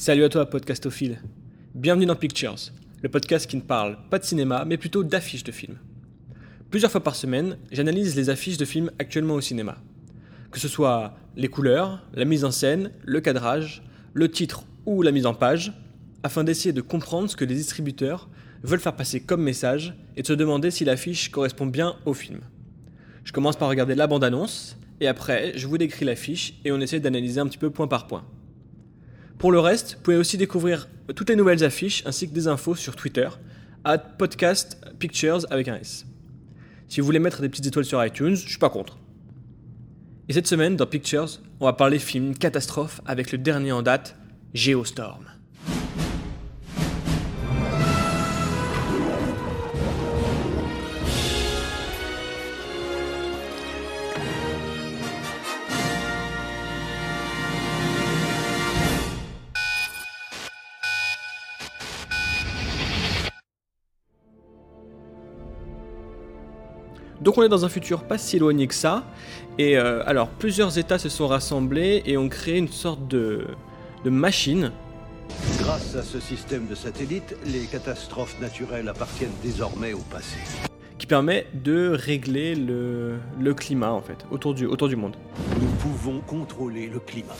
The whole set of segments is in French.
Salut à toi, podcastophile. Bienvenue dans Pictures, le podcast qui ne parle pas de cinéma, mais plutôt d'affiches de films. Plusieurs fois par semaine, j'analyse les affiches de films actuellement au cinéma. Que ce soit les couleurs, la mise en scène, le cadrage, le titre ou la mise en page, afin d'essayer de comprendre ce que les distributeurs veulent faire passer comme message et de se demander si l'affiche correspond bien au film. Je commence par regarder la bande-annonce, et après, je vous décris l'affiche et on essaie d'analyser un petit peu point par point. Pour le reste, vous pouvez aussi découvrir toutes les nouvelles affiches ainsi que des infos sur Twitter, at podcast pictures avec un S. Si vous voulez mettre des petites étoiles sur iTunes, je suis pas contre. Et cette semaine, dans Pictures, on va parler film catastrophe avec le dernier en date, Geostorm. Donc on est dans un futur pas si éloigné que ça. Et euh, alors plusieurs États se sont rassemblés et ont créé une sorte de, de machine. Grâce à ce système de satellites, les catastrophes naturelles appartiennent désormais au passé. qui permet de régler le, le climat en fait autour du, autour du monde. Nous pouvons contrôler le climat.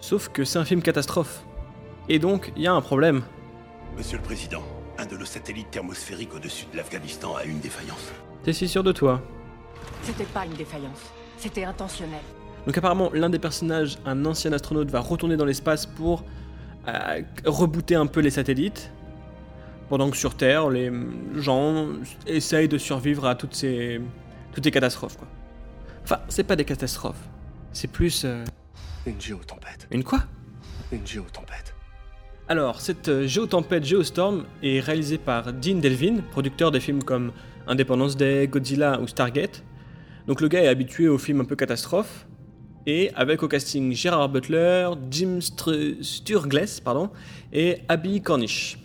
Sauf que c'est un film catastrophe. Et donc il y a un problème. Monsieur le Président, un de nos satellites thermosphériques au-dessus de l'Afghanistan a une défaillance. T'es si sûr de toi C'était pas une défaillance, c'était intentionnel. Donc apparemment l'un des personnages, un ancien astronaute, va retourner dans l'espace pour euh, rebooter un peu les satellites. Pendant que sur Terre, les gens essayent de survivre à toutes ces, toutes ces catastrophes. Quoi. Enfin, c'est pas des catastrophes. C'est plus... euh, Une géotempête. Une quoi? Une géotempête. Alors, cette euh, géotempête Geostorm est réalisée par Dean Delvin, producteur des films comme Independence Day, Godzilla ou Stargate. Donc le gars est habitué aux films un peu catastrophes. Et avec au casting Gérard Butler, Jim Sturgess pardon, et Abby Cornish.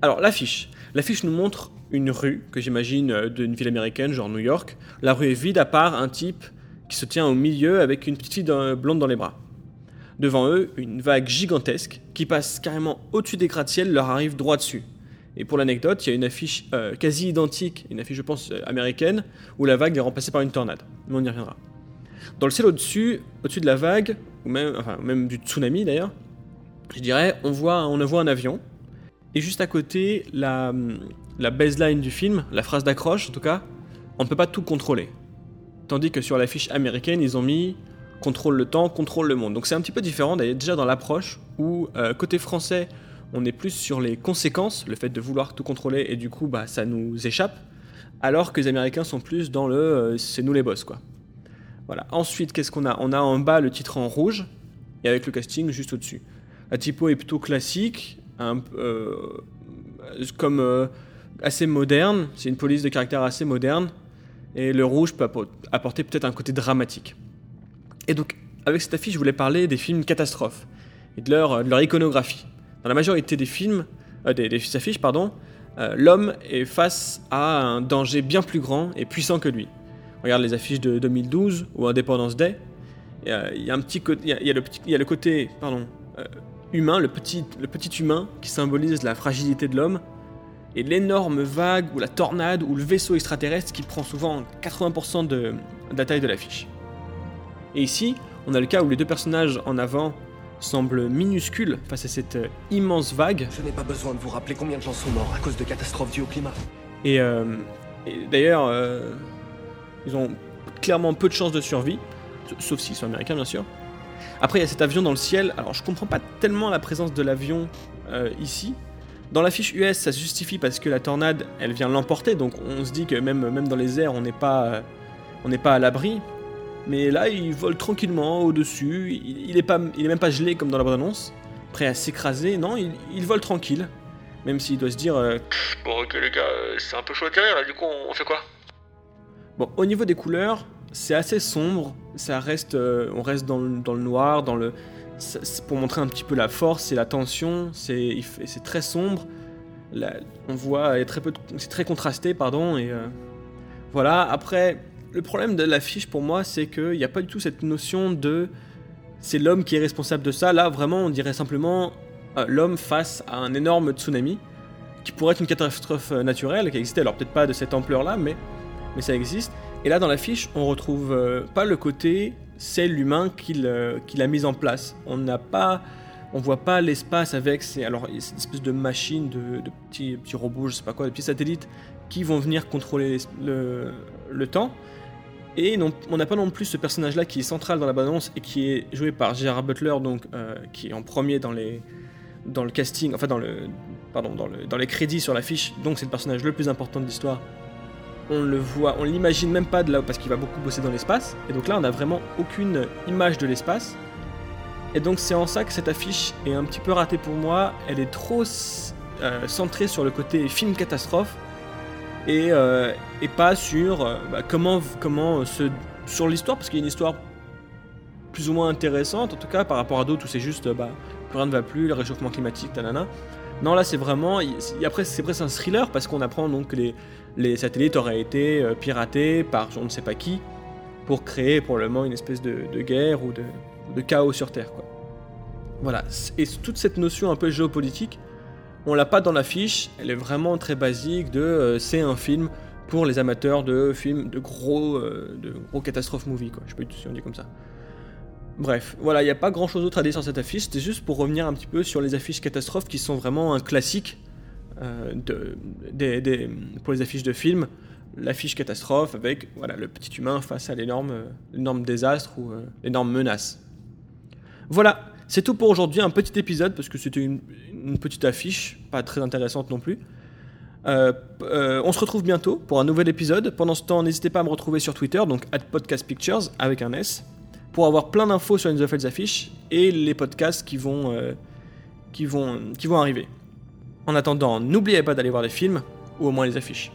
Alors l'affiche. L'affiche nous montre une rue, que j'imagine euh, d'une ville américaine, genre New York. La rue est vide à part un type qui se tient au milieu avec une petite fille blonde dans les bras. Devant eux, une vague gigantesque qui passe carrément au-dessus des gratte-ciel leur arrive droit dessus. Et pour l'anecdote, il y a une affiche euh, quasi identique, une affiche je pense euh, américaine, où la vague est remplacée par une tornade. Mais on y reviendra. Dans le ciel au-dessus, au-dessus de la vague, ou même, du tsunami d'ailleurs, je dirais, on voit, on un avion. Et juste à côté, la, la baseline du film, la phrase d'accroche en tout cas, on ne peut pas tout contrôler. Tandis que sur l'affiche américaine, ils ont mis contrôle le temps, contrôle le monde. Donc c'est un petit peu différent d'ailleurs déjà dans l'approche où euh, côté français, on est plus sur les conséquences, le fait de vouloir tout contrôler et du coup bah ça nous échappe, alors que les Américains sont plus dans le euh, c'est nous les boss quoi. Voilà. Ensuite, qu'est-ce qu'on a? On a en bas le titre en rouge et avec le casting juste au-dessus. La typo est plutôt classique, euh, comme assez moderne. C'est une police de caractère assez moderne et le rouge peut appo- apporter peut-être un côté dramatique. Et donc, avec cette affiche, je voulais parler des films catastrophes et de leur, iconographie. Dans la majorité des films, euh, des, affiches, pardon, euh, l'homme est face à un danger bien plus grand et puissant que lui. Regarde les affiches de 2012 ou Independence Day. Il y a- le côté, euh, humain, le petit, humain qui symbolise la fragilité de l'homme, et l'énorme vague ou la tornade ou le vaisseau extraterrestre qui prend souvent 80% de, de la taille de l'affiche. Et ici, on a le cas où les deux personnages en avant semblent minuscules face à cette euh, immense vague. Je n'ai pas besoin de vous rappeler combien de gens sont morts à cause de catastrophes dues au climat. Et, euh, et d'ailleurs, euh, ils ont clairement peu de chances de survie, sauf s'ils sont américains bien sûr. Après, il y a cet avion dans le ciel. Alors, je comprends pas tellement la présence de l'avion euh, ici. Dans la fiche US, ça se justifie parce que la tornade, elle vient l'emporter, donc on se dit que même, même dans les airs, on n'est pas, on n'est pas à l'abri. Mais là, il vole tranquillement au-dessus. Il, il est pas, il est même pas gelé comme dans la bande-annonce, prêt à s'écraser. Non, il, il vole tranquille, même s'il doit se dire. euh, Bon, ok les gars, euh, c'est un peu chaud à là, du coup on fait quoi? Bon, au niveau des couleurs, c'est assez sombre. Ça reste, euh, on reste dans le, dans le noir, dans le, c'est pour montrer un petit peu la force et la tension. C'est, c'est très sombre. On voit, a très peu, c'est très contrasté, pardon. Et euh, voilà. Après, le problème de l'affiche pour moi, c'est qu'il n'y a pas du tout cette notion de, c'est l'homme qui est responsable de ça. Là, vraiment, on dirait simplement euh, l'homme face à un énorme tsunami qui pourrait être une catastrophe euh, naturelle qui existait, alors peut-être pas de cette ampleur-là, mais, mais ça existe. Et là, dans l'affiche, on retrouve euh, pas le côté c'est l'humain qui l'a mis en place. On n'a pas, on voit pas l'espace avec ces, alors cette espèce de machine, de, de, petits, petits robots, je sais pas quoi, de petits satellites qui vont venir contrôler le, le temps. Et on n'a pas non plus ce personnage-là qui est central dans la balance et qui est joué par Gerard Butler, donc euh, qui est en premier dans les dans le casting, enfin dans le pardon dans, le, dans les crédits sur l'affiche. Donc c'est le personnage le plus important de l'histoire. On le voit, on l'imagine même pas de là parce qu'il va beaucoup bosser dans l'espace. Et donc là, on n'a vraiment aucune image de l'espace. Et donc c'est en ça que cette affiche est un petit peu ratée pour moi. Elle est trop euh, centrée sur le côté film catastrophe et, euh, et pas sur euh, bah, comment, comment se, sur l'histoire, parce qu'il y a une histoire plus ou moins intéressante, en tout cas par rapport à d'autres où c'est juste bah, rien ne va plus, le réchauffement climatique, tanana. Non, là c'est vraiment. après, c'est presque un thriller parce qu'on apprend donc que les, les satellites auraient été euh, piratés par je ne sais pas qui pour créer probablement une espèce de, de guerre ou de, de, chaos sur Terre. Quoi. Voilà. Et toute cette notion un peu géopolitique, on l'a pas dans l'affiche, elle est vraiment très basique de euh, c'est un film pour les amateurs de films de gros, euh, de gros catastrophes movie, quoi. Je si on dit comme ça. Bref, voilà, il n'y a pas grand chose d'autre à dire sur cette affiche, c'était juste pour revenir un petit peu sur les affiches catastrophes qui sont vraiment un classique euh, de, des, pour les affiches de films. L'affiche catastrophe avec voilà, le petit humain face à l'énorme désastre ou euh, l'énorme menace. Voilà, c'est tout pour aujourd'hui, un petit épisode parce que c'était une, petite affiche, pas très intéressante non plus. Euh, euh, on se retrouve bientôt pour un nouvel épisode. Pendant ce temps, n'hésitez pas à me retrouver sur Twitter, donc at Podcast Pictures avec un S, pour avoir plein d'infos sur les affiches et les podcasts euh, qui vont arriver. En attendant, n'oubliez pas d'aller voir les films ou au moins les affiches.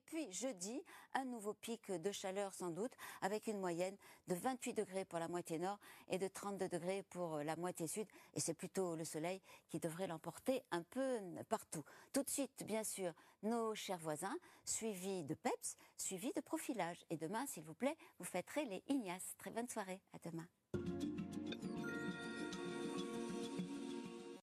Et puis jeudi, un nouveau pic de chaleur sans doute, avec une moyenne de 28 degrés pour la moitié nord et de 32 degrés pour la moitié sud. Et c'est plutôt le soleil qui devrait l'emporter un peu partout. Tout de suite, bien sûr, nos chers voisins, suivis de PEPS, suivis de profilage. Et demain, s'il vous plaît, vous fêterez les Ignaces. Très bonne soirée. À demain.